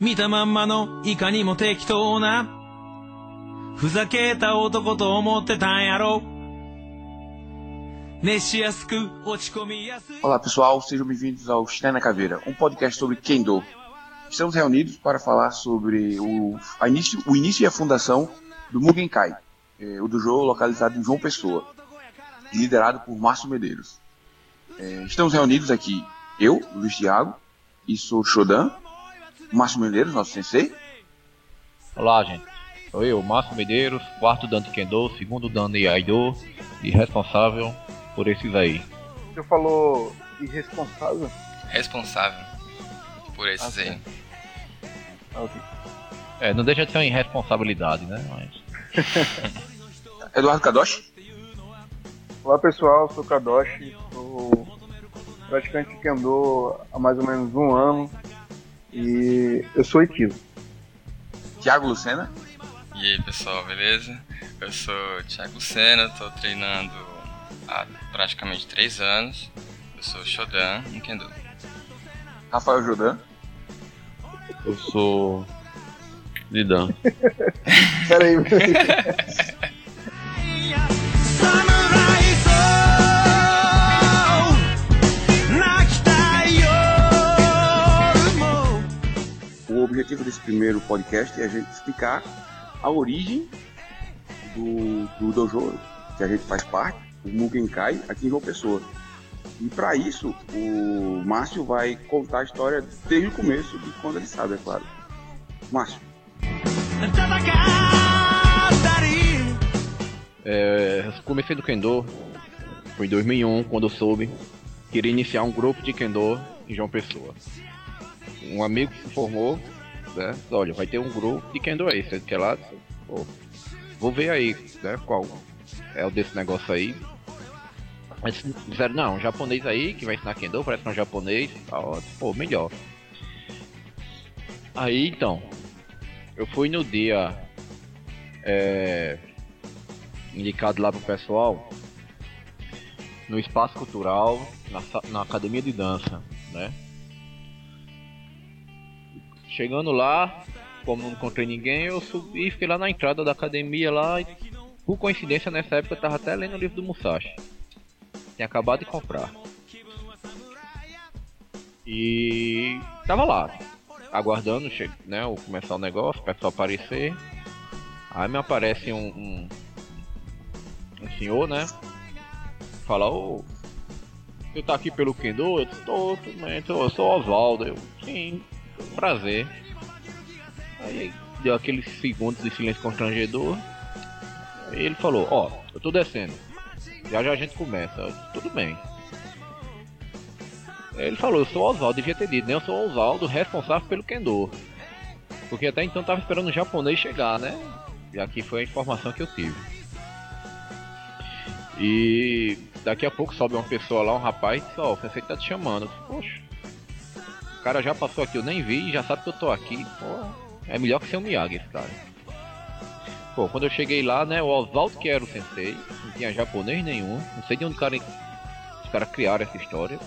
見たまんまのいかにも適当なふざけた男と思ってたんやろ熱しやすく落ち込みやすい Olá pessoal, sejam bem-vindos ao China na Caveira, um podcast sobre Kendo. Estamos reunidos para falar sobre o, a início, o início e a fundação do Mugen Kai, eh, o dojo localizado em João Pessoa, liderado por Márcio Medeiros. Eh, estamos reunidos aqui, eu, Luiz Thiago, e sou Shodan, Márcio Medeiros, nosso sensei, Olá, gente. Sou eu, Márcio Medeiros, quarto dan de Kendo, segundo dan de Aido e responsável por esses aí. Você falou irresponsável? responsável por esses Ah, aí. Ah, ok. É, não deixa de ser uma irresponsabilidade, né? Mas... Eduardo Kadoshi, Olá pessoal, sou Kadoshi, sou praticante de Kendo há mais ou menos um ano e eu sou Ikizo. Thiago Lucena, E aí pessoal, beleza? Eu sou o Thiago Senna, tô treinando há praticamente 3 anos. Eu sou Shodan no Kendo. Rafael Jodan, Eu sou Lidan. Pera aí, objetivo desse primeiro podcast é a gente explicar a origem do, do dojo que a gente faz parte, o Mugenkai, aqui em João Pessoa. E para isso, o Márcio vai contar a história desde o começo, de quando ele sabe, é claro. Márcio. É, comecei no Kendo, foi em 2001, quando eu soube, queria iniciar um grupo de Kendo em João Pessoa. Um amigo se formou né? Olha, vai ter um grupo de Kendo aí, você quer lá? Pô, vou ver aí, né? Qual é o desse negócio aí. Mas disseram, não, um japonês aí que vai ensinar Kendo, parece que é um japonês, tá ótimo, pô, melhor. Aí então, eu fui no dia é, indicado lá pro pessoal no espaço cultural, na, na academia de dança, né? Chegando lá, como não encontrei ninguém, eu subi e fiquei lá na entrada da academia lá e, por coincidência nessa época eu tava até lendo o livro do Musashi. Tinha acabado de comprar. E tava lá, aguardando né, o começar o negócio, o pessoal aparecer. Aí me aparece um, um, um senhor, né? Fala, ô, você tá aqui pelo Kendo? Eu tô, bem, tô, eu sou Oswaldo. Eu, sim, prazer. Aí deu aqueles segundos de silêncio constrangedor. Aí ele falou, ó, eu tô descendo. Já já a gente começa. Eu tudo bem. Ele falou, eu sou Oswaldo, devia ter dito, né? Eu sou Oswaldo, responsável pelo Kendo. Porque até então tava esperando o japonês chegar, né? Já que foi a informação que eu tive. E daqui a pouco sobe uma pessoa lá, um rapaz, e diz, ó, o sensei tá te chamando. Eu disse, Poxa, o cara já passou aqui, eu nem vi, já sabe que eu tô aqui. É melhor que ser um Miyagi esse cara. Pô, quando eu cheguei lá, né, o Oswaldo que era o sensei, não tinha japonês nenhum, não sei de onde cara, os caras criaram essa história.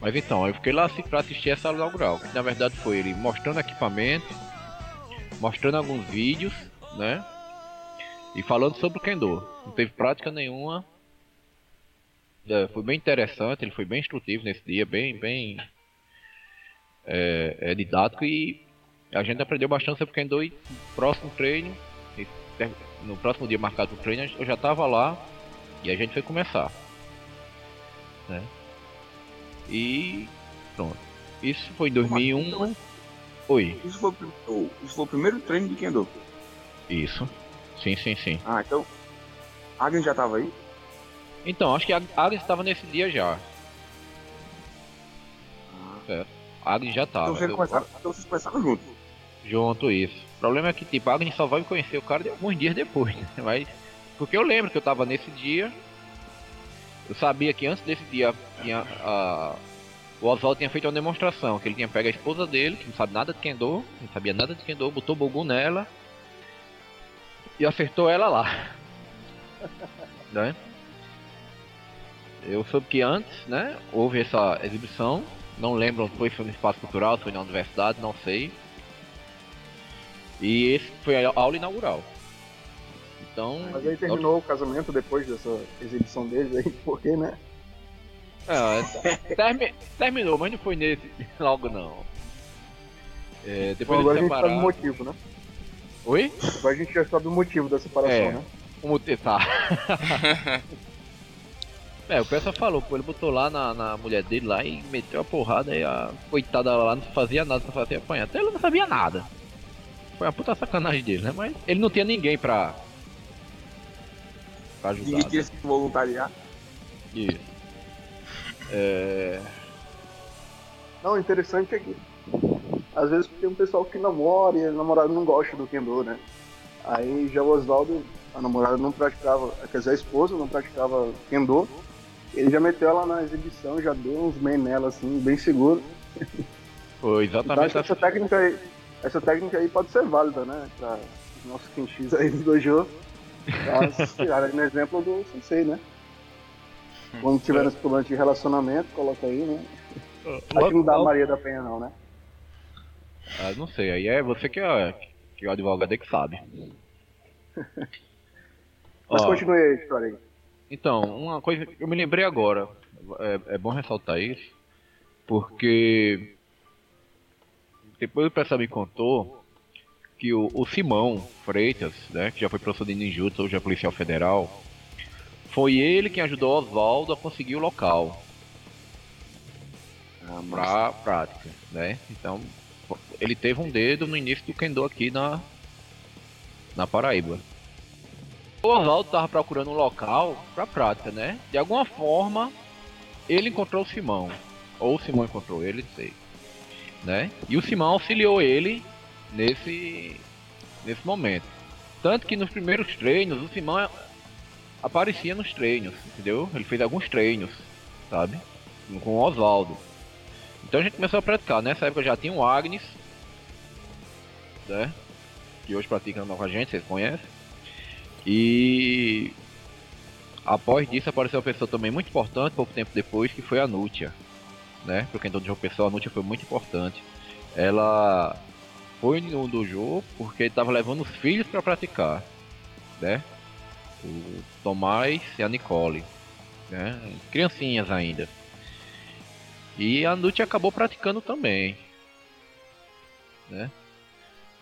Mas então, eu fiquei lá pra assistir essa aula inaugural, que na verdade foi ele mostrando equipamento, mostrando alguns vídeos, né? E falando sobre o Kendo. Não teve prática nenhuma. É, foi bem interessante, ele foi bem instrutivo nesse dia, bem, bem é, é, didático e a gente aprendeu bastante sobre o Kendo e no próximo treino, no próximo dia marcado pro treino, eu já tava lá e a gente foi começar. Né? E pronto. Isso foi em 2001. Oi, isso foi, o o- isso foi o primeiro treino de Kendo. isso. Sim, sim, sim. Ah, então. Agnes já tava aí? Então, acho que a Agnes estava nesse dia já. A Agnes já Então, tava. vocês Eu- começaram, então vocês começaram juntos. Junto isso. O problema é que tipo, a Agnes só vai conhecer o cara de alguns dias depois, né? Mas. Porque eu lembro que eu tava nesse dia. Eu sabia que antes desse dia tinha a. O Oswald tinha feito uma demonstração, que ele tinha pego a esposa dele, que não sabe nada de Kendo, não sabia nada de Kendo, botou Bogu nela e acertou ela lá. né? Eu soube que antes, né, houve essa exibição Não lembro se foi, foi no espaço cultural, se foi na universidade, não sei. E esse foi a aula inaugural. Então. Mas aí terminou o casamento depois dessa exibição deles aí, por quê, né? É, termi- terminou, mas não foi nesse logo não. É, Bom, depois agora a de gente sabe o separar. motivo, né? Oi? Agora a gente já sabe o motivo da separação, É. né? Como te- tá. é, o pessoal falou, pô, ele botou lá na, na mulher dele lá e meteu a porrada e a coitada lá não fazia nada, só fazia apanhar. Até ele não sabia nada. Foi uma puta sacanagem dele, né? Mas ele não tinha ninguém pra. pra ajudar. Ninguém queria se voluntariar. Isso. É. Não, o interessante é que às vezes tem um pessoal que namora e a namorada não gosta do Kendo, né? Aí já o Oswaldo, a namorada não praticava, quer dizer, a esposa não praticava Kendo. Ele já meteu ela na exibição, já deu uns men nela assim, bem seguro. Foi Então exatamente acho que essa assim. técnica aí, essa técnica aí pode ser válida, né? Pra os nossos quinchis aí do dojo. Pra se tirarem no exemplo do sensei, né? Quando tiver esse problema de relacionamento, coloca aí, né? Acho que não dá a Maria da Penha não, né? Ah, não sei, aí é você que é, que é o advogado aí que sabe. Mas Ó, continue aí a história aí. Então, uma coisa que eu me lembrei agora, é, é bom ressaltar isso, porque depois o pessoal me contou que o, o Simão Freitas, né, que já foi professor de ninjutsu, hoje é policial federal, foi ele quem ajudou Oswaldo a conseguir o local Ah, pra prática, né? Então, ele teve um dedo no início do Kendo aqui na na Paraíba. O Oswaldo tava procurando um local pra prática, né? De alguma forma, ele encontrou o Simão. Ou o Simão encontrou ele, não sei. Né? E o Simão auxiliou ele nesse, nesse momento. Tanto que nos primeiros treinos, o Simão aparecia nos treinos, entendeu? Ele fez alguns treinos, sabe? Com o Oswaldo. Então a gente começou a praticar. Nessa época já tinha o Agnes, né? Que hoje pratica com a gente, vocês conhecem. E após disso apareceu uma pessoa também muito importante, pouco tempo depois, que foi a Nútia. Né? Porque então de uma pessoa, a Nútia foi muito importante. Ela foi no dojo porque estava levando os filhos para praticar. Né? O Tomás e a Nicole. Né? Criancinhas ainda. E a Nútia acabou praticando também. Né?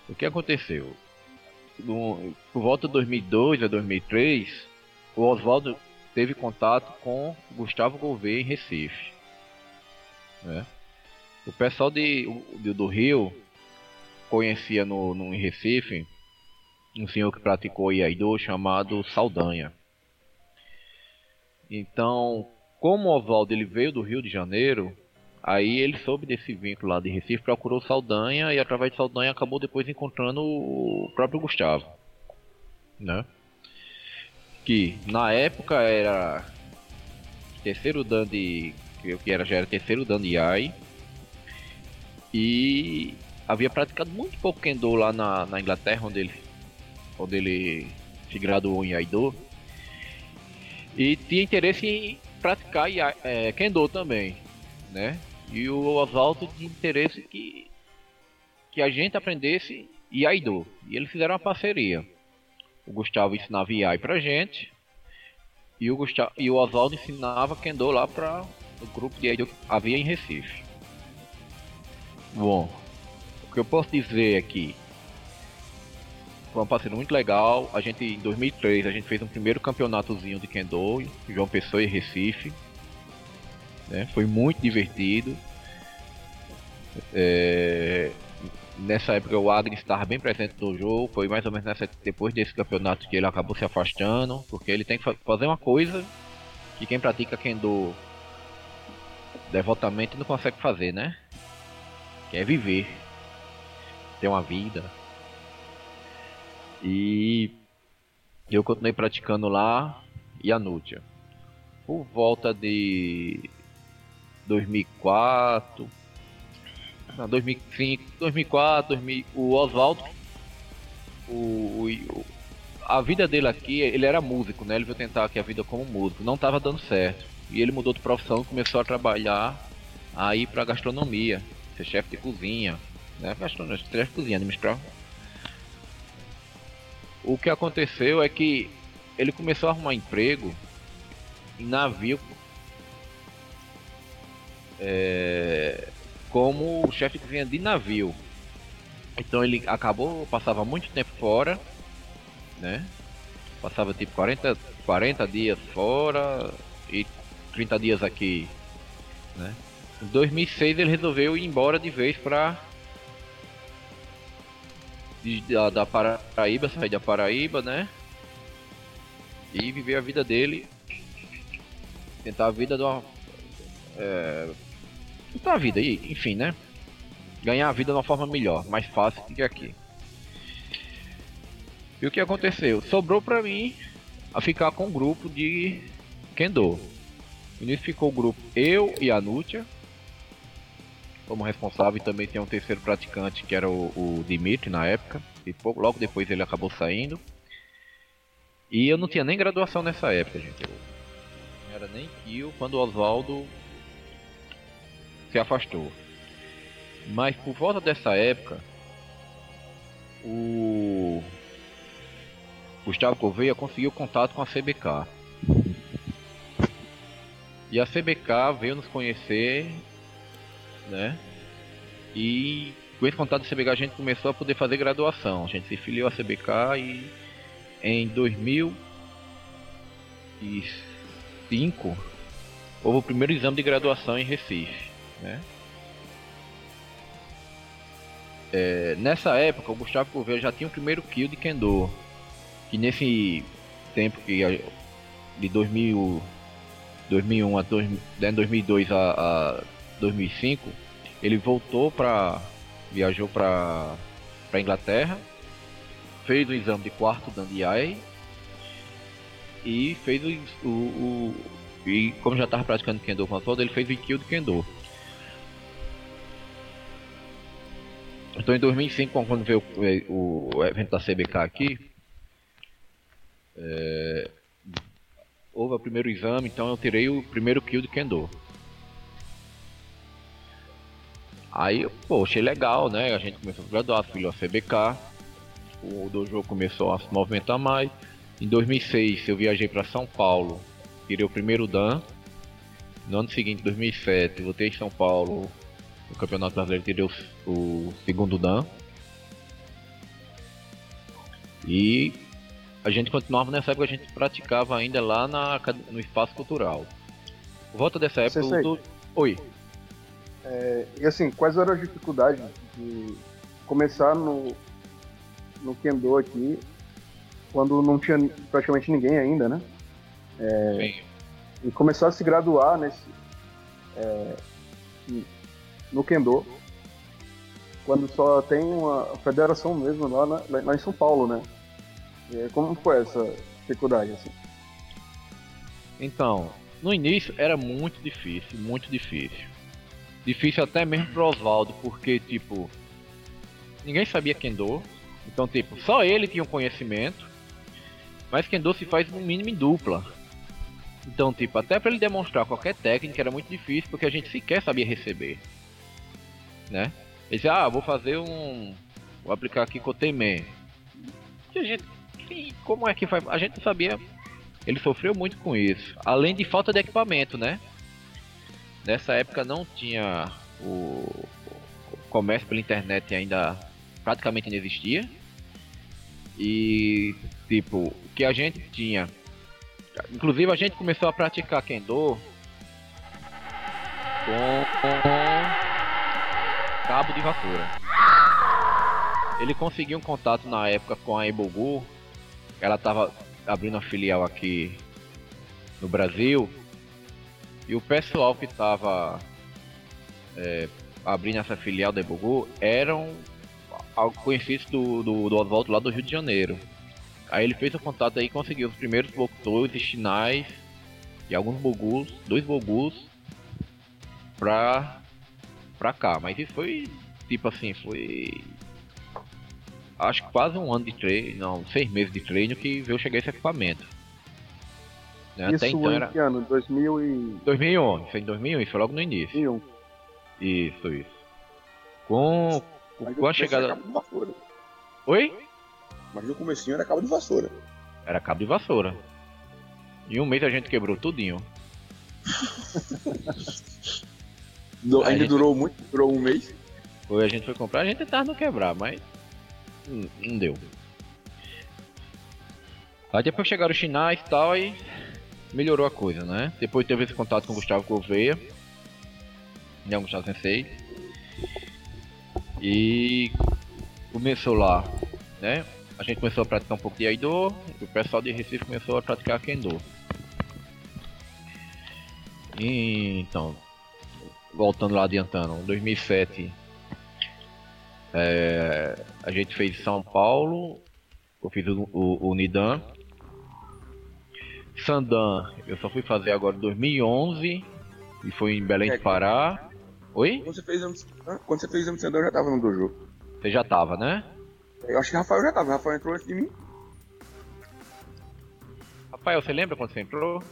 O que aconteceu? No, por volta de 2002 a 2003, o Oswaldo teve contato com Gustavo Gouveia em Recife. Né? O pessoal de, do, do Rio conhecia no, no, em Recife um senhor que praticou Iaido chamado Saldanha. Então, como o Oswaldo ele veio do Rio de Janeiro, aí ele soube desse vínculo lá de Recife, procurou Saldanha e através de Saldanha acabou depois encontrando o próprio Gustavo, né? Que na época era terceiro dan de que era já era terceiro dan de Yai e havia praticado muito pouco Kendo lá na, na Inglaterra onde ele onde ele se graduou em Aido e tinha interesse em praticar é, Kendo também, né? E o Oswaldo tinha interesse que, que a gente aprendesse Iaido. E eles fizeram uma parceria. O Gustavo ensinava Iai pra gente. E o, Gustavo, e o Oswaldo ensinava Kendo lá para o grupo de Iaido que havia em Recife. Bom, o que eu posso dizer aqui. Foi uma parceria muito legal. A gente, em 2003, a gente fez um primeiro campeonatozinho de Kendo, João Pessoa e Recife né? Foi muito divertido. É, Nessa época o Agnes estava bem presente no jogo, foi mais ou menos nessa, depois desse campeonato que ele acabou se afastando, porque ele tem que fa- fazer uma coisa que quem pratica Kendo devotamente não consegue fazer, né? Que é viver, ter uma vida. E eu continuei praticando lá e a Nútia. Por volta de 2004, não, 2005, 2004, 2000, o Oswaldo, o, o- a vida dele aqui, ele era músico, né? Ele veio tentar aqui a vida como músico, não estava dando certo. E ele mudou de profissão, começou a trabalhar a ir pra gastronomia, ser chefe de cozinha, né? Gastronomia, chefe de cozinha, administrar. O que aconteceu é que ele começou a arrumar emprego em navio é, como chefe de cozinha de navio. Então ele acabou, passava muito tempo fora, né? Passava tipo 40, 40 dias fora e 30 dias aqui, né? Em 2006 ele resolveu ir embora de vez de, da, da Paraíba, sair da Paraíba, né? E viver a vida dele. Tentar a vida de uma. É, tentar a vida, enfim, né? Ganhar a vida de uma forma melhor, mais fácil do que aqui. E o que aconteceu? Sobrou pra mim a ficar com o um grupo de Kendo. Início ficou o grupo eu e a Nútia como responsável e também tem um terceiro praticante que era o, o Dimitri na época. E pouco, logo depois ele acabou saindo. E eu não tinha nem graduação nessa época, gente. Eu não era nem kill quando o Oswaldo se afastou. Mas por volta dessa época, o Gustavo Correia conseguiu contato com a CBK. E a CBK veio nos conhecer, né? E com esse contato da CBK a gente começou a poder fazer graduação. A gente se filiou à CBK e em 2005 houve o primeiro exame de graduação em Recife, né? É, nessa época o Gustavo Correia já tinha o primeiro kill de Kendo que nesse tempo que de 2000, 2001 a 2002 né, a, a 2005, ele voltou para viajou para para Inglaterra, fez o exame de quarto dan DI e fez o, o, o, e como já estava praticando Kendo com a toda, ele fez o kill de Kendo. Então em 2005, quando veio o, o evento da CBK aqui, é, houve o primeiro exame, então eu tirei o primeiro kill de Kendo. Aí, pô, achei legal, né? A gente começou a graduar, filho a CBK. O dojo começou a se movimentar mais. Em 2006 eu viajei para São Paulo, tirei o primeiro Dan. No ano seguinte, 2007, voltei em São Paulo, no Campeonato Brasileiro, tirei o, o segundo Dan. E a gente continuava nessa época, a gente praticava ainda lá na, no espaço cultural. Volta dessa época. Do... Oi. É, e assim, quais eram as dificuldades de começar no, no Kendo aqui, quando não tinha praticamente ninguém ainda, né? É, e começar a se graduar nesse, é, no Kendo, quando só tem uma federação mesmo lá, na, lá em São Paulo, né? como foi essa dificuldade, assim? Então, no início era muito difícil, muito difícil. Difícil até mesmo pro Oswaldo, porque, tipo, ninguém sabia Kendo. Então, tipo, só ele tinha um conhecimento. Mas Kendo se faz no mínimo em dupla. Então, tipo, até para ele demonstrar qualquer técnica era muito difícil, porque a gente sequer sabia receber. Né? Ele dizia, ah, vou fazer um. Vou aplicar aqui Kotemen. E a gente como é que vai? A gente sabia. Ele sofreu muito com isso. Além de falta de equipamento, né? Nessa época não tinha o, o comércio pela internet ainda praticamente não existia. E tipo, o que a gente tinha. Inclusive a gente começou a praticar Kendo com, com cabo de vassoura. Ele conseguiu um contato na época com a Ebogu ela estava abrindo uma filial aqui no Brasil e o pessoal que estava é, abrindo essa filial da Ebogu eram conhecidos do, do, do Oswaldo lá do Rio de Janeiro. Aí ele fez o contato aí e conseguiu os primeiros boctões e chinais e alguns bogus, dois bogus pra, pra cá. Mas isso foi tipo assim, foi acho que quase um ano de treino, não, seis meses de treino que veio chegar esse equipamento. Né? Isso Até então era. Que ano? 2000 e... 2001, foi em 2001, isso foi logo no início. 2001. Isso, isso. Com, Mas com a começo chegada. Era cabo de vassoura. Oi? Mas no comecinho era cabo de vassoura. Era cabo de vassoura. Em um mês a gente quebrou tudinho. A Ainda gente- durou muito, durou um mês. Foi a gente foi comprar, a gente tentava não quebrar, mas não, não deu. Aí depois chegaram os chinais e tal, e melhorou a coisa, né? Depois teve esse contato com o Gustavo Gouveia, né, o Gustavo Sensei. E começou lá, né? A gente começou a praticar um pouco de Aido, e o pessoal de Recife começou a praticar Kendo. E, então, voltando lá adiantando, em 2007 é, a gente fez São Paulo, eu fiz o, o, o Nidan. Sandan, eu só fui fazer agora em 2011 e foi em Belém do É, Pará. Oi? Quando você fez quando você fez exame de Sandão, eu já tava no dojo. Você já tava, né? Eu acho que o Rafael já tava. O Rafael entrou antes de mim. Rafael, você lembra quando você entrou?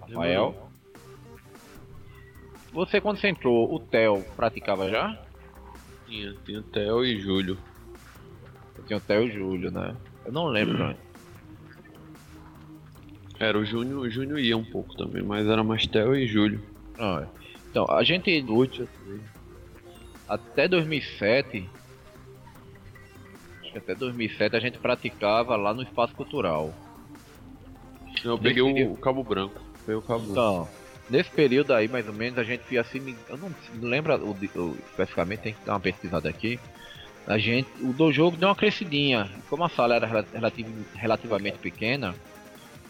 Rafael? Você quando você entrou, o Theo praticava já? Tinha, tinha o Theo e Júlio. Tinha o Theo e Júlio, né? Eu não lembro, né? Era o Júnior, o Júnior ia um pouco também, mas era mais Theo e Júlio. Ah, é. Então, a gente até 2007 acho que até 2007 a gente praticava lá no espaço cultural. Eu peguei o, Cabo Branco. Foi o Cabo Branco. Então, nesse período aí mais ou menos a gente fia assim, eu não lembro o, o- especificamente, tem que dar uma pesquisada aqui. A gente, o dojo deu uma crescidinha. Como a sala era rela- relativ- relativamente pequena,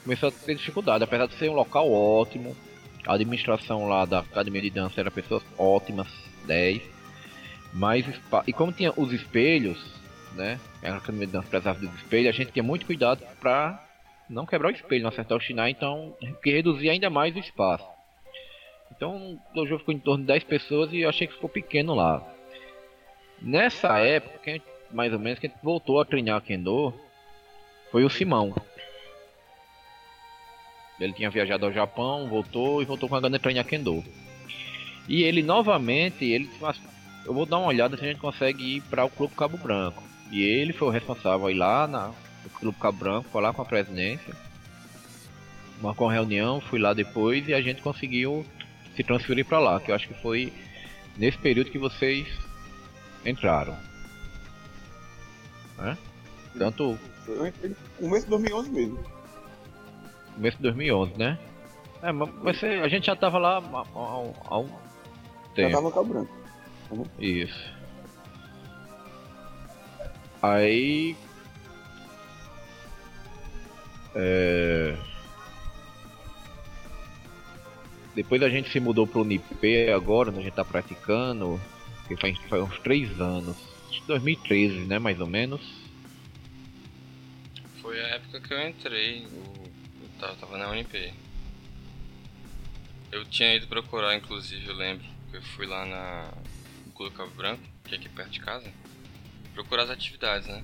começou a ter dificuldade, apesar de ser um local ótimo. A administração lá da academia de dança era pessoas ótimas, 10. Mas e como tinha os espelhos, né? A academia de dança precisava dos espelhos, a gente tinha muito cuidado pra não quebrar o espelho, não acertar o Shinai, então que reduzia ainda mais o espaço. Então o dojo ficou em torno de 10 pessoas e eu achei que ficou pequeno lá. Nessa época, mais ou menos, quem voltou a treinar Kendo foi o Simão. Ele tinha viajado ao Japão, voltou e voltou com a gana de treinar Kendo. E ele novamente, ele disse, "Mas eu vou dar uma olhada se a gente consegue ir para o Clube Cabo Branco. E ele foi o responsável a ir lá na, no Clube Cabo Branco, falar com a presidência. Marcou uma reunião, fui lá depois e a gente conseguiu se transferir para lá, que eu acho que foi nesse período que vocês entraram. Né? Tanto Eu entrei começo de 2011 mesmo. começo de 2011, né? É, mas você- a gente já tava lá há, há- há um Já tempo. tava no Cabo Branco. Isso. Aí. É... Depois a gente se mudou pro Nipê agora, onde a gente tá praticando. Que faz, faz uns 3 anos. Acho que 2013, né? Mais ou menos. Foi a época que eu entrei, o- eu tava, tava na UNP. Eu tinha ido procurar, inclusive, eu lembro, que eu fui lá na Clube Cabo Branco, que é aqui perto de casa, procurar as atividades, né?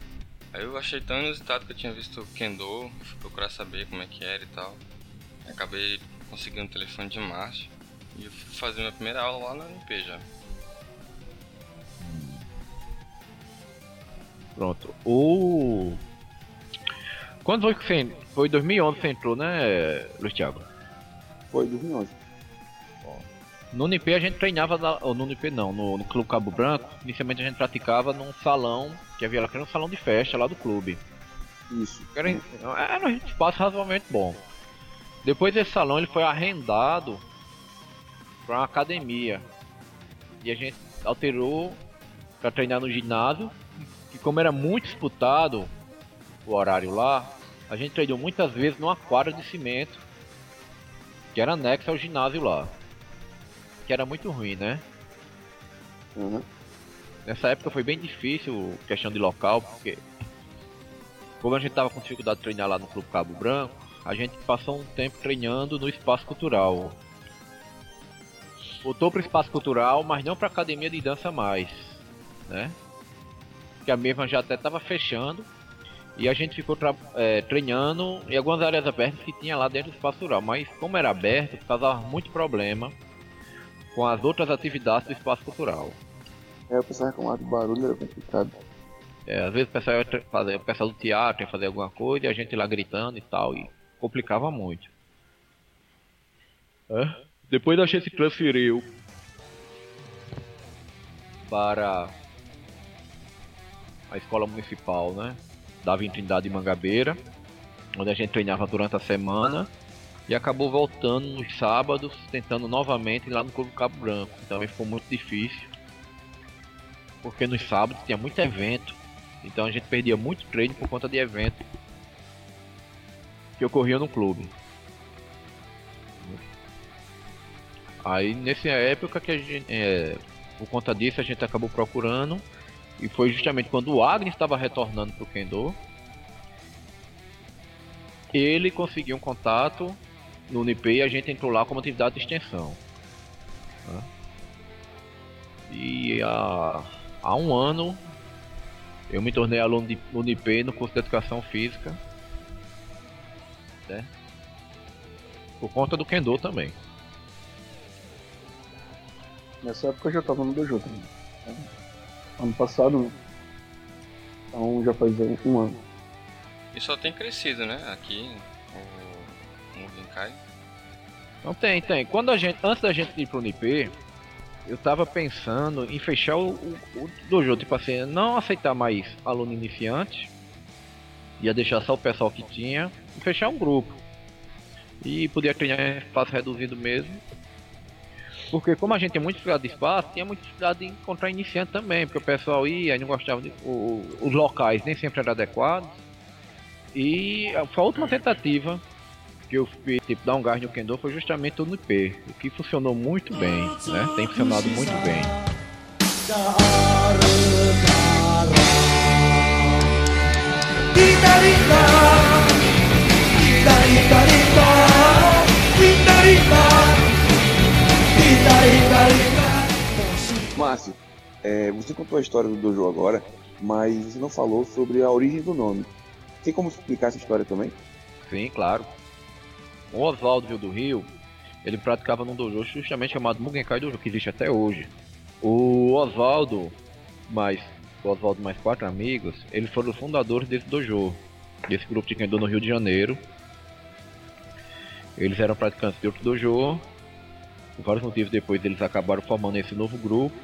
Aí eu achei tão inusitado que eu tinha visto o Kendo, fui procurar saber como é que era e tal. Acabei conseguindo o telefone de Márcio e eu fui fazer minha primeira aula lá na UNP já. Pronto. O. Quando foi que você. Foi 2011 que você entrou, né, Luiz Thiago? Foi 2011. No NP a gente treinava, lá- ou no NP não, no, no Clube Cabo Branco. Inicialmente a gente praticava num salão, que havia lá, que era um salão de festa lá do clube. Isso. Era, era um espaço razoavelmente bom. Depois desse salão ele foi arrendado para uma academia. E a gente alterou para treinar no ginásio. E como era muito disputado o horário lá, a gente treinou muitas vezes numa quadra de cimento que era anexa ao ginásio lá. Que era muito ruim, né? Uhum. Nessa época foi bem difícil questão de local, porque como a gente tava com dificuldade de treinar lá no Clube Cabo Branco, a gente passou um tempo treinando no espaço cultural. Voltou pro espaço cultural, mas não pra academia de dança mais, né? Que a mesma já até tava fechando. E a gente ficou é, treinando em algumas áreas abertas que tinha lá dentro do espaço cultural. Mas como era aberto, causava muito problema com as outras atividades do espaço cultural. É, o pessoal reclamava do barulho, era complicado. É, às vezes o pessoal, ia fazer, o pessoal do teatro ia fazer alguma coisa e a gente lá gritando e tal, e complicava muito. É? Depois a gente transferiu para a escola municipal, né? Da Trindade de Mangabeira, onde a gente treinava durante a semana e acabou voltando nos sábados, tentando novamente lá no Clube Cabo Branco. Então ficou muito difícil, porque nos sábados tinha muito evento, então a gente perdia muito treino por conta de evento que ocorria no clube. Aí nessa época que a gente, é, por conta disso a gente acabou procurando e foi justamente quando o Agnes estava retornando para o Kendo, ele conseguiu um contato no Unip e a gente entrou lá como atividade de extensão. Né? E há, há um ano eu me tornei aluno de Unip no curso de Educação Física. Né? Por conta do Kendo também. Nessa época eu já tava no dojo também. Ano passado, então já faz um ano. E só tem crescido, né? Aqui, o, o Genkai. Não tem, tem. Quando a gente, antes da gente ir pro Unip, eu tava pensando em fechar o, o, o dojo, tipo assim, não aceitar mais aluno iniciante, ia deixar só o pessoal que tinha, fechar um grupo. E podia em espaço reduzido mesmo, porque como a gente tem muito dificuldade de espaço, tinha muita dificuldade de encontrar iniciante também, porque o pessoal ia e não gostava de. O, os locais nem sempre eram adequados. E a última tentativa que eu fiz, tipo, dar um gás no Kendo foi justamente o NP, o que funcionou muito bem, né? Tem funcionado muito bem. Márcio, é, você contou a história do dojo agora, mas você não falou sobre a origem do nome. Tem como explicar essa história também? Sim, claro. O Oswaldo do Rio, ele praticava num dojo justamente chamado Mugenkai Dojo, que existe até hoje. O Oswaldo, mais Oswaldo mais quatro amigos, eles foram os fundadores desse dojo, desse grupo de Kendo no Rio de Janeiro. Eles eram praticantes de outro dojo, por vários motivos depois eles acabaram formando esse novo grupo.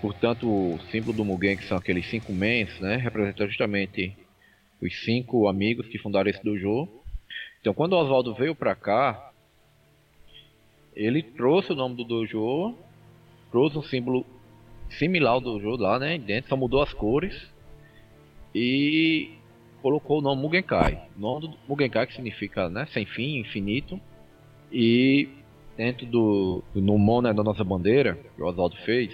Portanto, o símbolo do Mugen, que são aqueles cinco mens, né, representa justamente os cinco amigos que fundaram esse dojo. Então, quando o Oswaldo veio para cá, ele trouxe o nome do dojo, trouxe um símbolo similar ao dojo lá, né, dentro, só mudou as cores e colocou o nome Mugenkai. O nome do Mugenkai que significa, né, sem fim, infinito. E dentro do, do no né, da nossa bandeira, que o Oswaldo fez,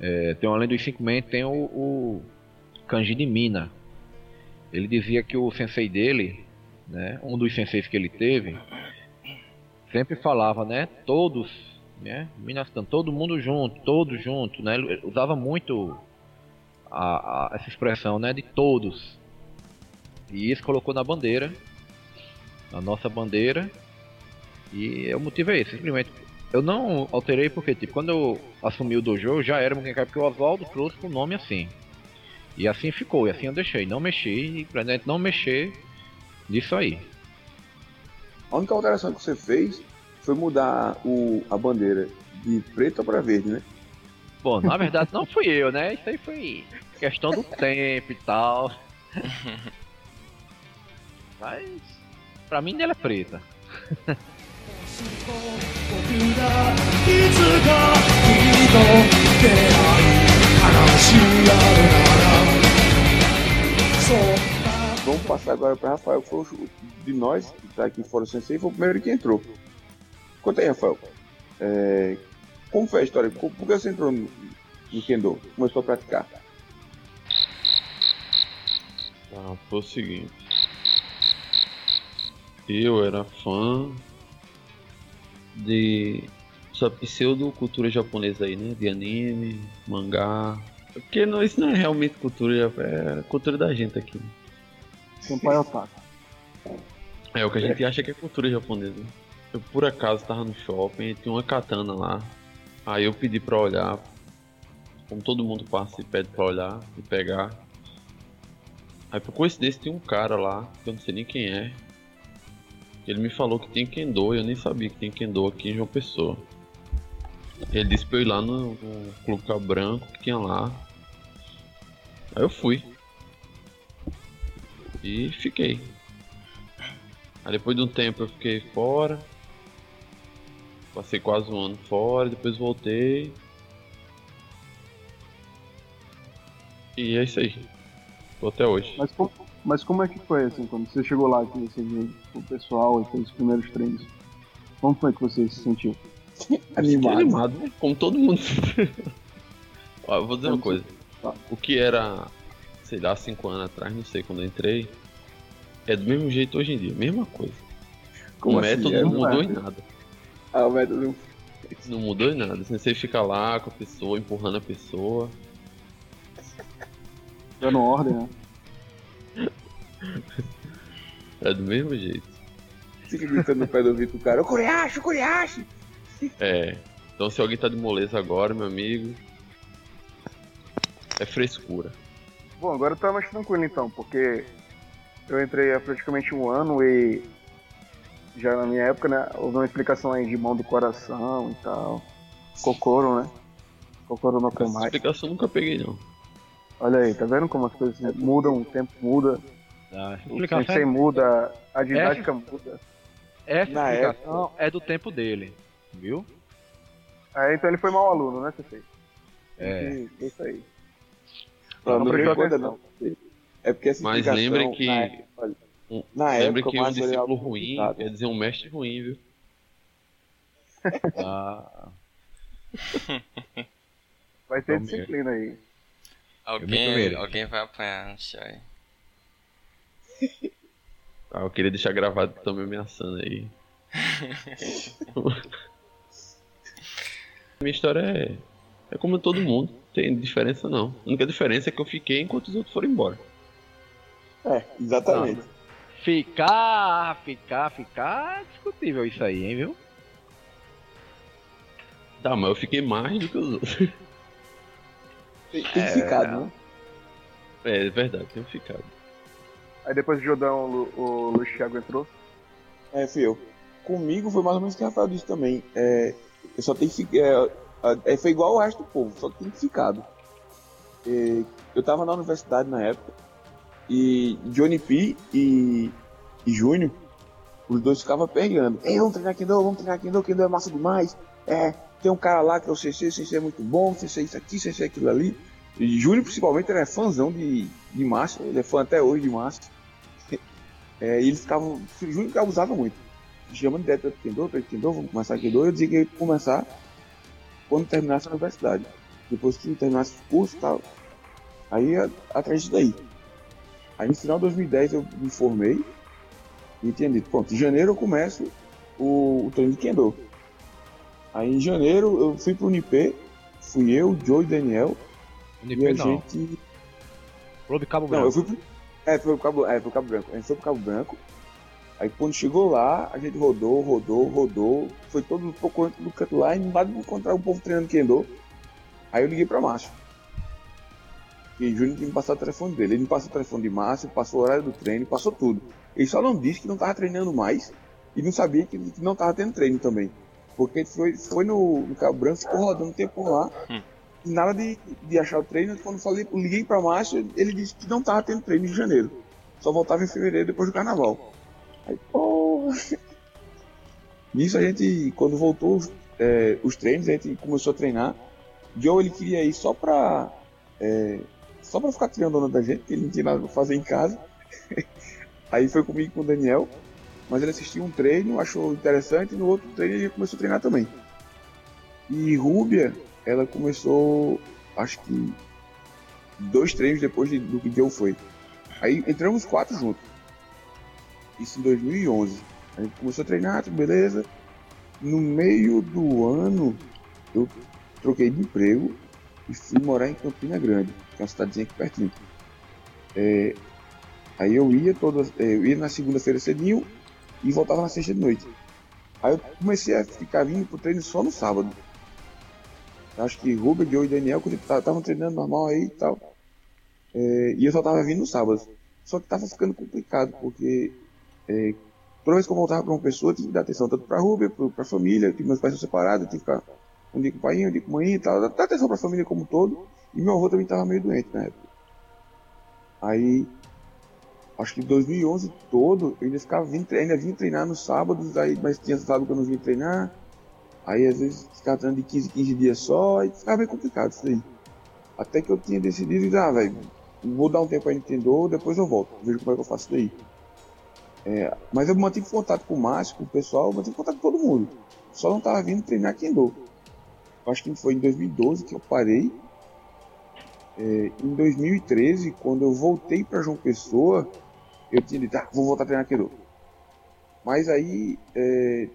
é, tem além dos cinco men, tem o, o kanji de Mina. Ele dizia que o sensei dele, né, um dos senseis que ele teve, sempre falava, né, todos, né, Minastan, todo mundo junto, todos junto, né, ele usava muito a, a, essa expressão, né, de todos. E isso colocou na bandeira, na nossa bandeira, e o motivo é esse, simplesmente. Eu não alterei porque, tipo, quando eu assumi o dojo, já era Mugenkai, porque o Oswaldo trouxe o nome assim. E assim ficou, e assim eu deixei. Não mexi, pra gente não mexer nisso aí. A única alteração que você fez foi mudar o, a bandeira de preto para verde, né? Bom, na verdade não fui eu, né? Isso aí foi questão do tempo e tal. Mas, pra mim, ela é preta. Vamos passar agora para Rafael, que foi o de nós, que está aqui fora do Sensei, foi o primeiro que entrou. Conta aí, Rafael. É, como foi a história? Por que você entrou no, no Kendo? Começou a praticar? Ah, foi o seguinte. Eu era fã de essa pseudo cultura japonesa aí, né? De anime, mangá. Porque não, isso não é realmente cultura, é cultura da gente aqui. Senpai Otaku. É o que a gente acha que é cultura japonesa. eu por acaso tava no shopping e tinha uma katana lá. Aí eu pedi pra olhar. Como todo mundo passa e pede pra olhar e pegar. Aí por coincidência tinha um cara lá, que eu não sei nem quem é. Ele me falou que tem Kendo e eu nem sabia que tem Kendo aqui em João Pessoa. Ele disse pra eu ir lá no, no Clube Cabo Branco que tinha lá. Aí eu fui. E fiquei. Aí depois de um tempo eu fiquei fora. Passei quase um ano fora, depois voltei. E é isso aí. Tô até hoje. Mas como, mas como é que foi, assim, quando você chegou lá, que você viu o pessoal e fez os primeiros treinos? Como foi que você se sentiu? Fiquei animado, né? Como todo mundo. Ó, eu vou dizer uma coisa. Tá. O que era, sei lá, 5 anos atrás, não sei, quando eu entrei, é do mesmo jeito hoje em dia, mesma coisa. Como o assim? método É não do mudou em nada. nada. Ah, o método. Não mudou em nada. Assim, Você fica lá com a pessoa, empurrando a pessoa. Dando ordem, né? É do mesmo jeito. Fica gritando no pé do ouvido do cara. Ô, Koreashi, Koreashi! É. Então se alguém tá de moleza agora, meu amigo. É frescura. Bom, agora tá mais tranquilo então, porque eu entrei há praticamente um ano e já na minha época, né, houve uma explicação aí de mão do coração e tal. Kokoro, né? Kokoro no Essa Kamai. explicação eu nunca peguei não. Olha aí, tá vendo como as coisas mudam, o tempo muda, A o explicação, sensei muda, a didática muda. essa Na explicação é do tempo dele, viu? Aí então ele foi mau aluno, né, sensei? É. É isso aí. Não, Não não atenção. não. É porque essa Mas lembre que- Na, época- na Lembre época, que um discípulo ruim complicado. quer dizer um mestre ruim, viu? Ah, Vai ter Vamos ver. disciplina aí. Alguém, alguém vai apanhar no chão aí. Ah, eu queria deixar gravado que estão me ameaçando aí. Minha história é, é como todo mundo, não tem diferença não. A única diferença é que eu fiquei enquanto os outros foram embora. É, exatamente. ficar, ficar, ficar é discutível isso aí, hein, viu? Tá, mas eu fiquei mais do que os outros. Tem, tem ficado, né? É, é verdade, tenho ficado. Aí depois do Jordão, o, o Luiz Thiago entrou. É, eu. Comigo foi mais ou menos o que o Rafael disse também. É, eu só tenho que ficar. É, é, foi igual o resto do povo, só tem ficado. É, eu tava na universidade na época e Johnny P e, e Júnior, os dois ficavam pegando. Ei, vamos treinar Kendo, vamos treinar Kendo, Kendo é massa demais. É, tem um cara lá que é o CC, o CC é muito bom, CC é isso aqui, CC é aquilo ali. E Júnior, principalmente, ele é fãzão de, de Márcio, ele é fã até hoje de Márcio. É, e eles ficavam. O Júnior que abusava muito. Chamando direto para Kendo, para Kendo, vamos começar Kendo. Eu dizia que ia começar quando terminasse a universidade. Depois que terminasse o curso e tal. Aí atrás disso daí. Aí no final de 2010 eu me formei e tinha dito, pronto, em janeiro eu começo o, o treino de Kendo. Aí em janeiro eu fui pro Unip, fui eu, o Joe e o Daniel, e a Unip não. gente Clube Cabo não, Branco. eu fui pro. É, foi pro Cabo, é, pro Cabo Branco. A gente foi pro Cabo Branco. Aí quando chegou lá, a gente rodou, rodou, rodou. Foi todo procurando do canto lá e nada de encontrar o povo treinando Kendo. Aí eu liguei pra Márcio. E Júnior tinha me passado o telefone dele. Ele me passou o telefone de Márcio, passou o horário do treino, passou tudo. Ele só não disse que não tava treinando mais e não sabia que, que não tava tendo treino também. Porque foi, foi no, no Cabo Branco, ficou rodando um tempo lá. Hum. Nada de, de achar o treino. Quando falei, liguei pra Márcio, ele disse que não tava tendo treino em janeiro. Só voltava em fevereiro depois do carnaval. Aí, porra. Nisso a gente, quando voltou é, os treinos, a gente começou a treinar. Joe ele queria ir só pra. é, só pra ficar tirando onda da gente, porque ele não tinha nada pra fazer em casa. Aí foi comigo com o Daniel. Mas ele assistiu um treino, achou interessante, e no outro treino ele começou a treinar também. E Rúbia, ela começou, acho que dois treinos depois de- do que Joe foi. Aí entramos os quatro juntos. Isso em 2011. A gente começou a treinar, beleza. No meio do ano, eu troquei de emprego e fui morar em Campina Grande, que é uma cidadezinha aqui pertinho. É, aí eu ia todas, é, eu ia na segunda-feira cedinho e voltava na sexta de noite. Aí eu comecei a ficar vindo pro treino só no sábado. Acho que Rubens, Joe e Daniel estavam treinando normal aí e tal. É, e eu só tava vindo no sábado. Só que tava ficando complicado, porque é, toda vez que eu voltava para uma pessoa, eu tinha que dar atenção tanto pra Rubens, pra família, que meus pais são separados, eu tinha que ficar um dia com o pai, um dia com a mãe e tal, dar atenção pra família como um todo. E meu avô também tava meio doente na época. Aí, acho que 2011 todo, eu ainda ficava vindo, ainda vim treinar nos sábados, aí, mas tinha sábado que eu não vinha treinar. Aí às vezes ficava treinando de 15 15 dias só, e ficava bem complicado isso aí. Até que eu tinha decidido, ah, velho, vou dar um tempo aí no Nintendo, depois eu volto, vejo como é que eu faço daí. É, mas eu mantive contato com o Márcio, com o pessoal, mantive contato com todo mundo. Só não tava vindo treinar Kendo. Acho que foi em 2012 que eu parei. É, em 2013, quando eu voltei para João Pessoa, eu tinha dito, ah, vou voltar a treinar Kendo. Mas aí é,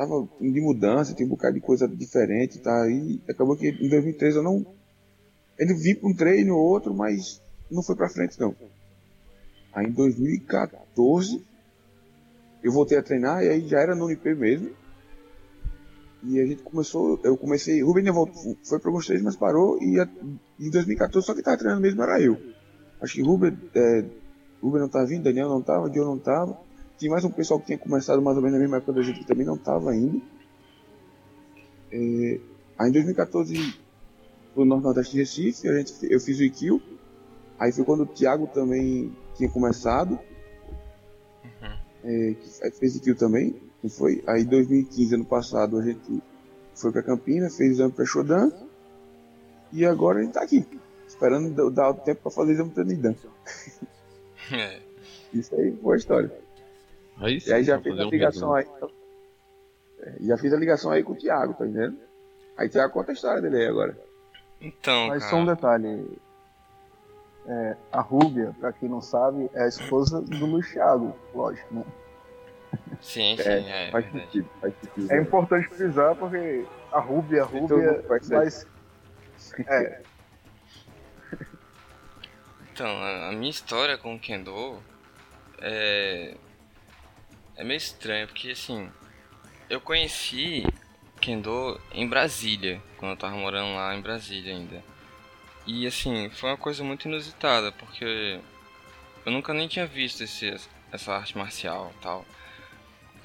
tava de mudança, tinha um bocado de coisa diferente, tá? E acabou que em 2013 eu não. Ele vi para um treino ou outro, mas não foi para frente não. Aí em 2014 eu voltei a treinar e aí já era no UNP mesmo. E a gente começou, eu comecei, Rubem foi para alguns treinos, mas parou e a, em 2014 só que tava treinando mesmo era eu. Acho que Rubem, é, não tava vindo, Daniel não tava, Joe não tava. Tinha mais um pessoal que tinha começado mais ou menos na mesma época da gente que também não tava indo. É, aí em 2014 foi no Nordeste de Recife, a gente, eu fiz o IQ. Aí foi quando o Thiago também tinha começado. Uhum. É, que fez IQ também, não foi? Aí em 2015, ano passado, a gente foi pra Campinas, fez exame pra Shodan. E agora a gente tá aqui, esperando dar o tempo pra fazer exame pra Nidan. É. Isso aí foi a história. Aí sim, e aí já fiz a ligação um aí. É, já fiz a ligação aí com o Thiago, tá entendendo? Aí o Thiago conta a história dele aí agora. Então, Mas cara... só um detalhe. É, a Rúbia, pra quem não sabe, é a esposa do Luiz Thiago, lógico, né? Sim, sim, é. é faz, sentido, faz sentido. É importante frisar porque a Rúbia, a Rúbia, mas... É. Então, a minha história com o Kendo é é meio estranho, porque assim, eu conheci Kendo em Brasília, quando eu tava morando lá em Brasília ainda. E assim, foi uma coisa muito inusitada, porque eu nunca nem tinha visto esse, essa arte marcial tal.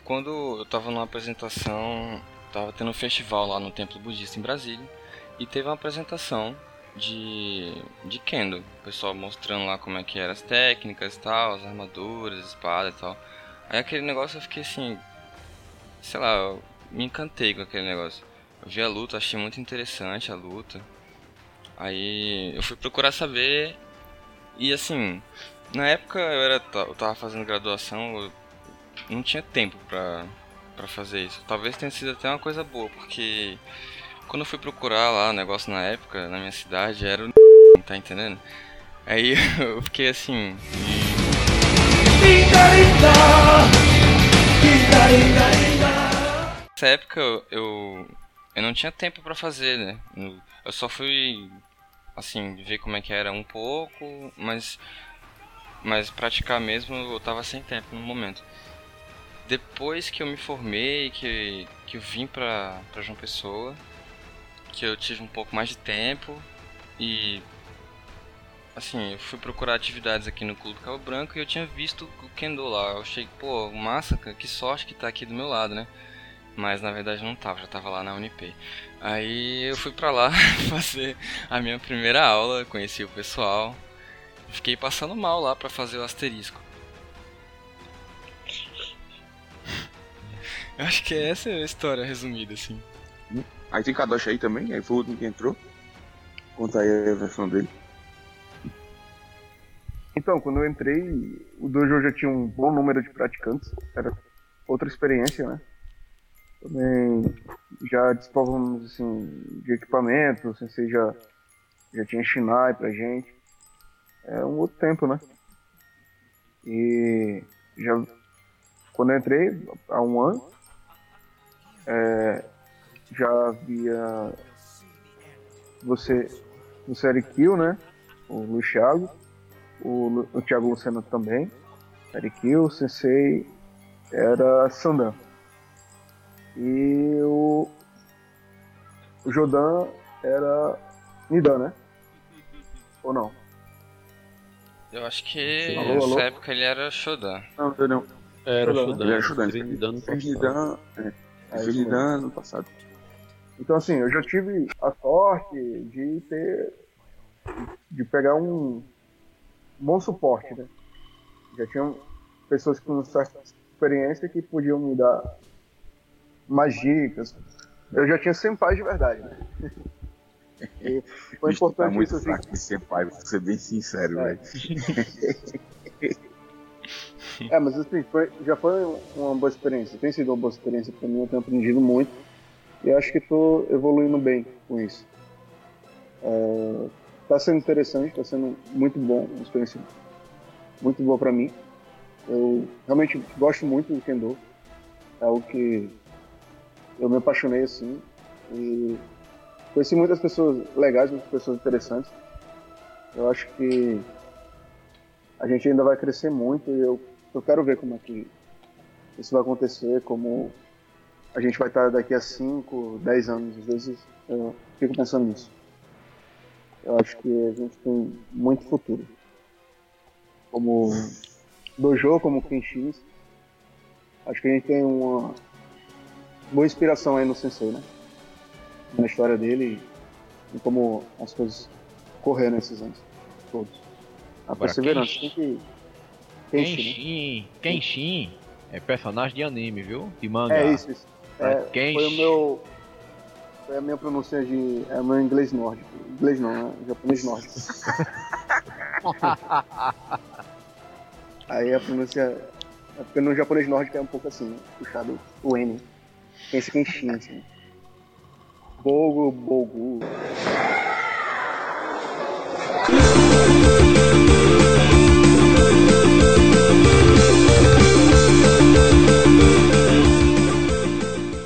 Quando eu tava numa apresentação, tava tendo um festival lá no Templo Budista em Brasília, e teve uma apresentação de, de Kendo. O pessoal mostrando lá como é que eram as técnicas tal, as armaduras, espadas e tal. Aí aquele negócio eu fiquei assim. Sei lá, eu me encantei com aquele negócio. Eu vi a luta, achei muito interessante a luta. Aí eu fui procurar saber. E assim, na época eu, era, eu tava fazendo graduação, eu não tinha tempo pra, pra fazer isso. Talvez tenha sido até uma coisa boa, porque quando eu fui procurar lá o negócio na época, na minha cidade, era o. tá entendendo? Aí eu fiquei assim. Nessa época eu, eu não tinha tempo para fazer, né? Eu só fui assim ver como é que era um pouco, mas mas praticar mesmo eu tava sem tempo no momento. Depois que eu me formei, que, que eu vim pra, pra João Pessoa, que eu tive um pouco mais de tempo e assim, eu fui procurar atividades aqui no Clube Cabo Branco e eu tinha visto o Kendo lá. Eu achei, pô, massa, que sorte que tá aqui do meu lado, né? Mas na verdade não tava, já tava lá na Unip. Aí eu fui pra lá fazer a minha primeira aula, conheci o pessoal. Fiquei passando mal lá pra fazer o asterisco. Eu acho que essa é a história resumida, assim. Aí tem Kadosh aí também, aí foi o último que entrou. Conta aí a versão dele. Então, quando eu entrei, o dojo já tinha um bom número de praticantes. Era outra experiência, né? Também já dispávamos assim, de equipamento, o sensei já, já tinha Shinai pra gente. É um outro tempo, né? E já quando eu entrei, há um ano, é, já havia você, você era Kill, né? O Luiz Thiago o, o Thiago Lucena também, Erikil, o Sensei era Sandan. E o, o Jodan era Nidan, né? Ou não? Eu acho que Alô, nessa alô? época ele era Shodan. Não, não, não. Era Shodan, Shodan. Ele era Shodan. No Fez. Nidan, é, É, fez. Nidan no passado. Então, assim, eu já tive a sorte de ter. de pegar um bom suporte, né? Já tinham pessoas com certa experiência que podiam me dar mais dicas. Eu já tinha senpais de verdade, né? E foi Bicho, tá importante muito isso, assim. fraco esse senpai, vou ser bem sincero, É. velho. É, mas assim, foi, já foi uma boa experiência. Tem sido uma boa experiência pra mim, eu tenho aprendido muito. E acho que tô evoluindo bem com isso. É, tá sendo interessante, tá sendo muito bom, uma experiência muito boa pra mim. Eu realmente gosto muito do Kendo. É algo que eu me apaixonei assim. E conheci muitas pessoas legais, muitas pessoas interessantes. Eu acho que a gente ainda vai crescer muito e eu, eu quero ver como é que isso vai acontecer, como a gente vai estar daqui a 5, 10 anos. Às vezes eu fico pensando nisso. Eu acho que a gente tem muito futuro. Como Dojo, como Kenshin. Acho que a gente tem uma boa inspiração aí no Sensei, né? Na história dele e como as coisas correram esses anos todos. A Agora, perseverança Kenshin- tem que. Kenshin, né? Kenshin. Kenshin é personagem de anime, viu? De mangá. É isso, isso. É, Kenshin. foi o meu. Foi a minha pronúncia de. É meu inglês nórdico. Inglês não, né? Japonês nórdico. Aí a pronúncia. É porque no japonês nórdico é um pouco assim, né? puxado o N. Pensa Kenshin, assim. Bogo, Bogu.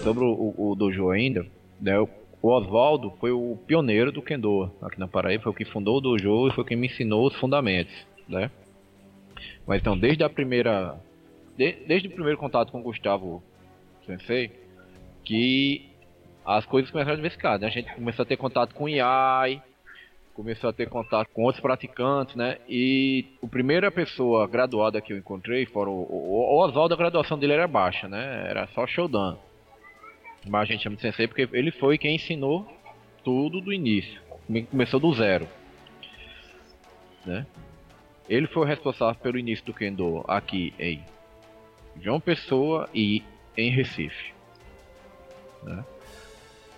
Sobre o, o, o dojo ainda, né, o Oswaldo foi o pioneiro do Kendo aqui na Paraíba, foi o que fundou o dojo e foi quem me ensinou os fundamentos, né? Mas então, desde a primeira de- desde o primeiro contato com o Gustavo Sensei, que as coisas começaram a diversificar, né? A gente começou a ter contato com o Iai, começou a ter contato com outros praticantes, né? E a primeira pessoa graduada que eu encontrei, fora o, o, o Oswaldo, a graduação dele era baixa, né? Era só Shodan. Mas a gente chama de sensei porque ele foi quem ensinou tudo do início. Come- Começou do zero. Né? Ele foi o responsável pelo início do Kendo aqui em João Pessoa e em Recife. Né?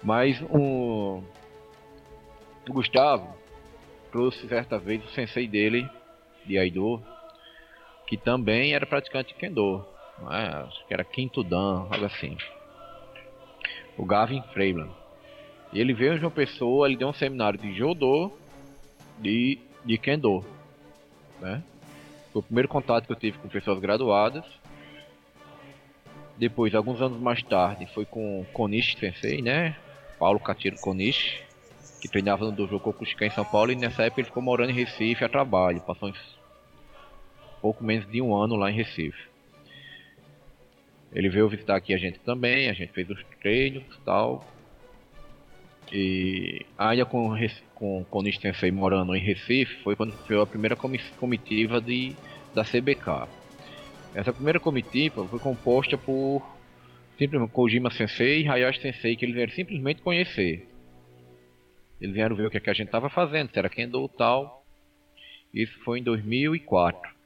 Mas um, o Gustavo trouxe certa vez o sensei dele, de Aido, que também era praticante de Kendo. não é? Acho que era quinto Dan, algo assim o Gavin Freeland. E ele veio em João Pessoa, ele deu um seminário de Jodô e de Kendo. Né? Foi o primeiro contato que eu tive com pessoas graduadas. Depois, alguns anos mais tarde, foi com Konishi Sensei, né? Paulo Catiro Konishi, que treinava no Dojo Kokushikan em São Paulo. E nessa época ele ficou morando em Recife a trabalho. Passou uns pouco menos de um ano lá em Recife. Ele veio visitar aqui a gente também, a gente fez os treinos e tal. E ainda com, com, com o Nish Sensei morando em Recife, foi quando veio a primeira comi- comitiva de, da CBK. Essa primeira comitiva foi composta por simplesmente Kojima Sensei e Hayashi Sensei, que eles vieram simplesmente conhecer. Eles vieram ver o que, é que a gente estava fazendo, se era Kendo e tal. Isso foi em 2004.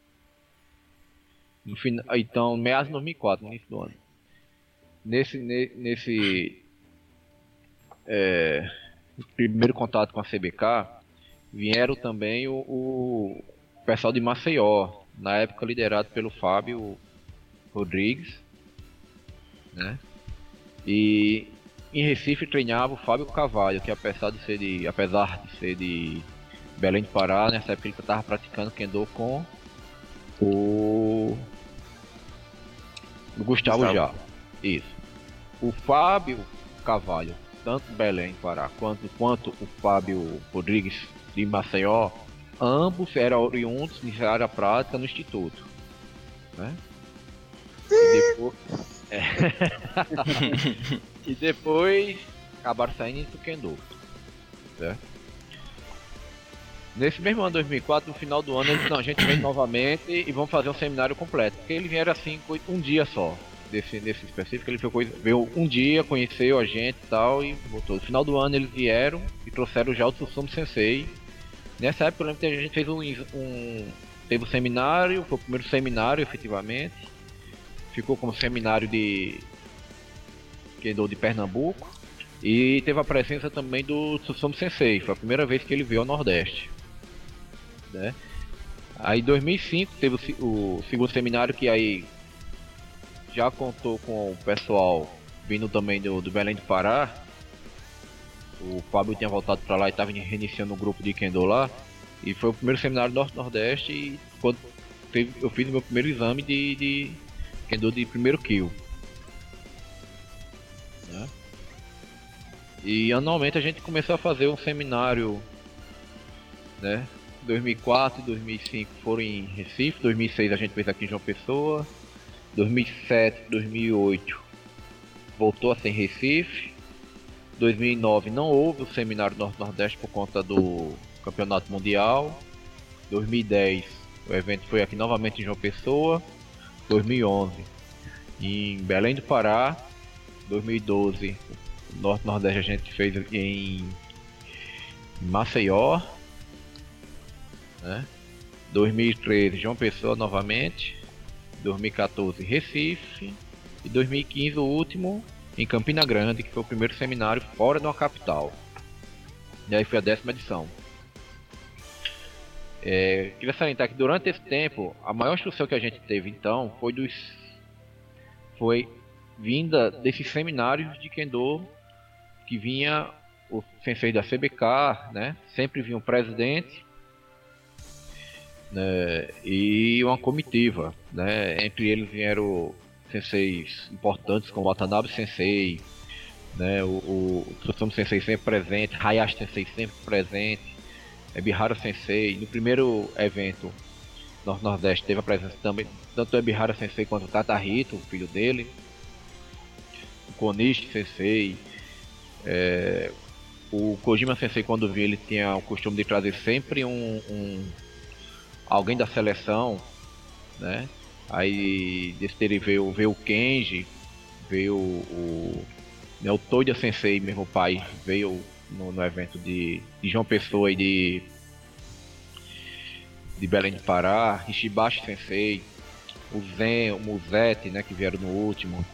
No final, então, meados de 2004, no início do ano. Nesse, ne- nesse é, primeiro contato com a CBK, vieram também o, o pessoal de Maceió, na época liderado pelo Fábio Rodrigues, né? E em Recife treinava o Fábio Cavalho, que apesar de ser de, apesar de ser de Belém do Pará, nessa época ele estava praticando Kendo com o Gustavo, Gustavo. já. Isso. O Fábio Cavalho, tanto Belém do Pará quanto, quanto o Fábio Rodrigues de Maceió, ambos eram oriundos de área prática no Instituto. Né? E depois, É. e depois acabaram saindo em Kendo. Certo? Nesse mesmo ano 2004, no final do ano, eles não, a gente vem novamente e vamos fazer um seminário completo. Porque eles vieram assim um dia só. Desse, desse específico, ele ficou, veio um dia, conheceu a gente e tal, e voltou. No final do ano eles vieram e trouxeram já o Tsusumu Sensei. Nessa época eu lembro que a gente fez um, um teve um seminário, foi o primeiro seminário efetivamente. Ficou como seminário de Kendo de Pernambuco. E teve a presença também do Tsusumu Sensei, foi a primeira vez que ele veio ao Nordeste. Né? Aí em 2005 teve o, o segundo seminário que aí já contou com o pessoal vindo também do, do Belém do Pará. O Fábio tinha voltado para lá e estava reiniciando o um grupo de Kendo lá. E foi o primeiro seminário do Norte-Nordeste e quando teve, eu fiz o meu primeiro exame de, de Kendo de primeiro kill. Né? E anualmente a gente começou a fazer um seminário, né? 2004 e 2005 foram em Recife, 2006 a gente fez aqui em João Pessoa, 2007, 2008 voltou a ser em Recife, 2009 não houve o seminário Norte-Nordeste por conta do Campeonato Mundial, 2010 o evento foi aqui novamente em João Pessoa, 2011 em Belém do Pará, 2012 o Norte-Nordeste a gente fez em Maceió, né? 2013 João Pessoa novamente, 2014 Recife e 2015 o último em Campina Grande, que foi o primeiro seminário fora de uma capital. E aí foi a décima edição. É, queria salientar que durante esse tempo, a maior instrução que a gente teve então foi dos foi vinda desses seminários de Kendo que vinha o sensei da CBK, né? Sempre vinha um presidente né, e uma comitiva, né? Entre eles vieram senseis importantes como Watanabe Sensei, né? O, o Tsutomu Sensei sempre presente, Hayashi Sensei sempre presente, Ebihara Sensei. No primeiro evento no Nordeste teve a presença também tanto Ebihara Sensei quanto o Tatahito, o filho dele, o Konishi Sensei, é, o Kojima Sensei quando vi ele tinha o costume de trazer sempre um, um alguém da seleção, né? Aí desse dele veio, veio o Kenji, veio o, né, o Toida Sensei, mesmo pai, veio no, no evento de, de, João Pessoa e de, de Belém do Pará, Ishibashi Sensei, o Zen, o Muzete, né, que vieram no último,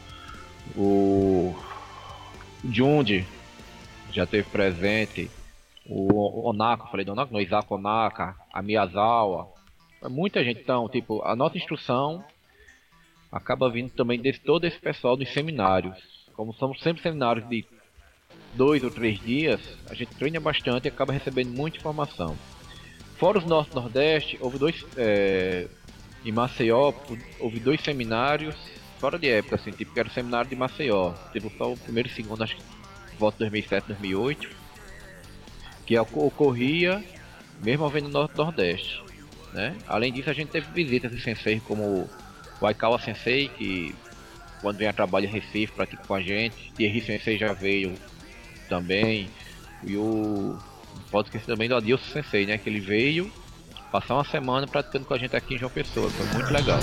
o Jundi já teve presente, o Onaka, falei do Onaka, no Isako Onaka, a Miyazawa, Muita gente, então, tipo, a nossa instrução acaba vindo também de todo esse pessoal dos seminários. Como somos sempre seminários de dois ou três dias, a gente treina bastante e acaba recebendo muita informação. Fora os nossos Nordeste, houve dois. É, em Maceió, houve dois seminários fora de época, assim, tipo, que era o seminário de Maceió. Teve só o primeiro e segundo, acho que volta 2007, 2008, que ocorria mesmo havendo no Nordeste. Né? Além disso, a gente teve visitas de sensei como o Aikawa Sensei, que quando vem a trabalho em Recife pratica com a gente. Thierry Sensei já veio também. E o. Pode esquecer também do Adilson Sensei, né? Que ele veio passar uma semana praticando com a gente aqui em João Pessoa. Foi muito legal.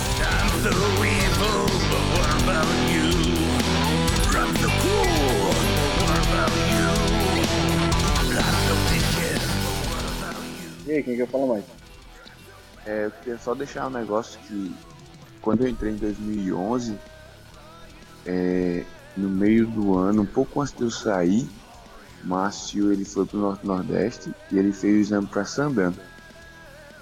E aí, quem quer falar mais? É, eu queria só deixar um negócio que quando eu entrei em 2011, é, no meio do ano, um pouco antes de eu sair, Márcio ele foi pro Norte Nordeste e ele fez o exame para Sandan.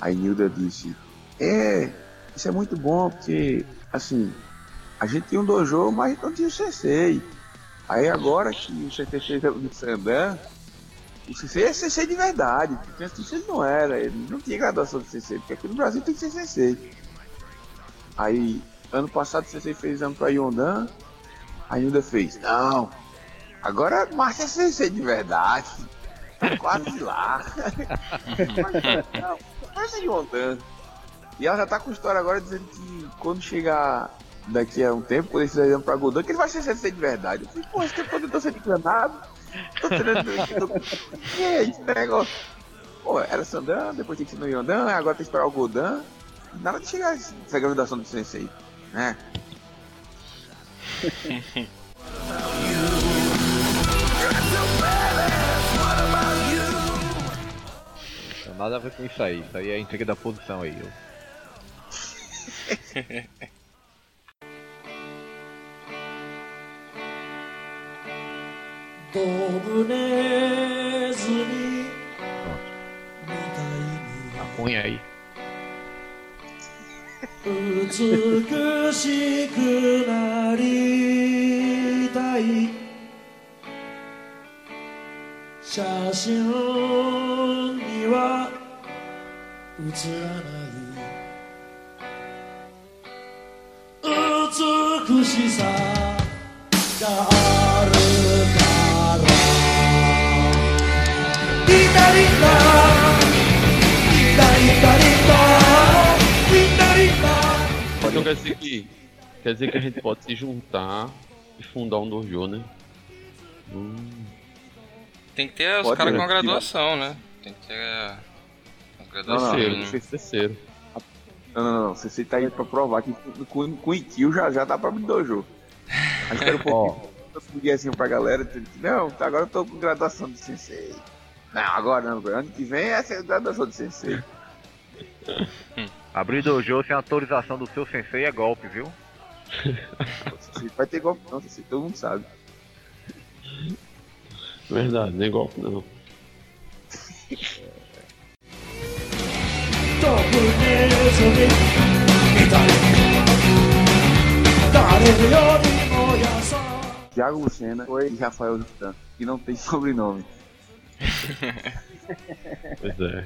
Aí Nilda disse: É, isso é muito bom porque assim, a gente tinha um dojo, mas não tinha o sensei. Aí agora que o sensei fez o Sandan, o CC é CC de verdade, porque antes ele não era, ele não tinha graduação de CC, porque aqui no Brasil tem que ser CC. Aí, ano passado o CC fez exame pra Yondan, a fez, não, agora Márcia é CC de verdade, quase lá. mas, não, Márcia é Yondan. E ela já tá com história agora dizendo que quando chegar daqui a um tempo, quando eles fizerem pra Godan, que ele vai ser sensei de verdade. Eu falei, pô, esse tempo todo eu tô sendo enganado. Tô treinando. Que é esse negócio? Pô, era Sandan, depois tem que ser no Yondan, agora tem que esperar o Godan. Nada de chegar essa graduação do sensei, né? Nada a ver com isso aí. Isso aí é entrega da posição aí. Eu... Põe aí. 美しくなりたい。写真には写らない。美しさがある Então quer dizer que. Quer dizer que a gente pode se juntar e fundar um dojo, né? Hum, Tem que ter os caras com a graduação, né? Tem que ter as Não, graduações. não, terceiro, né? terceiro. Não, não, não. Você tá aí pra provar que com, com Ikil já, já dá pra abrir dojo. Aí espera um pouquinho. Eu um assim pra galera. Não, tá, agora eu tô com graduação de sensei. Não, agora não. Ano que vem essa é a graduação de sensei. Abrir dojo sem autorização do seu sensei é golpe, viu? Sensei Vai ter golpe não, sensei, todo mundo sabe. Verdade, nem golpe não. ドブネズミみたい誰よりも優しい Thiago Lucena e Rafael Jutan, que não tem sobrenome. pois é.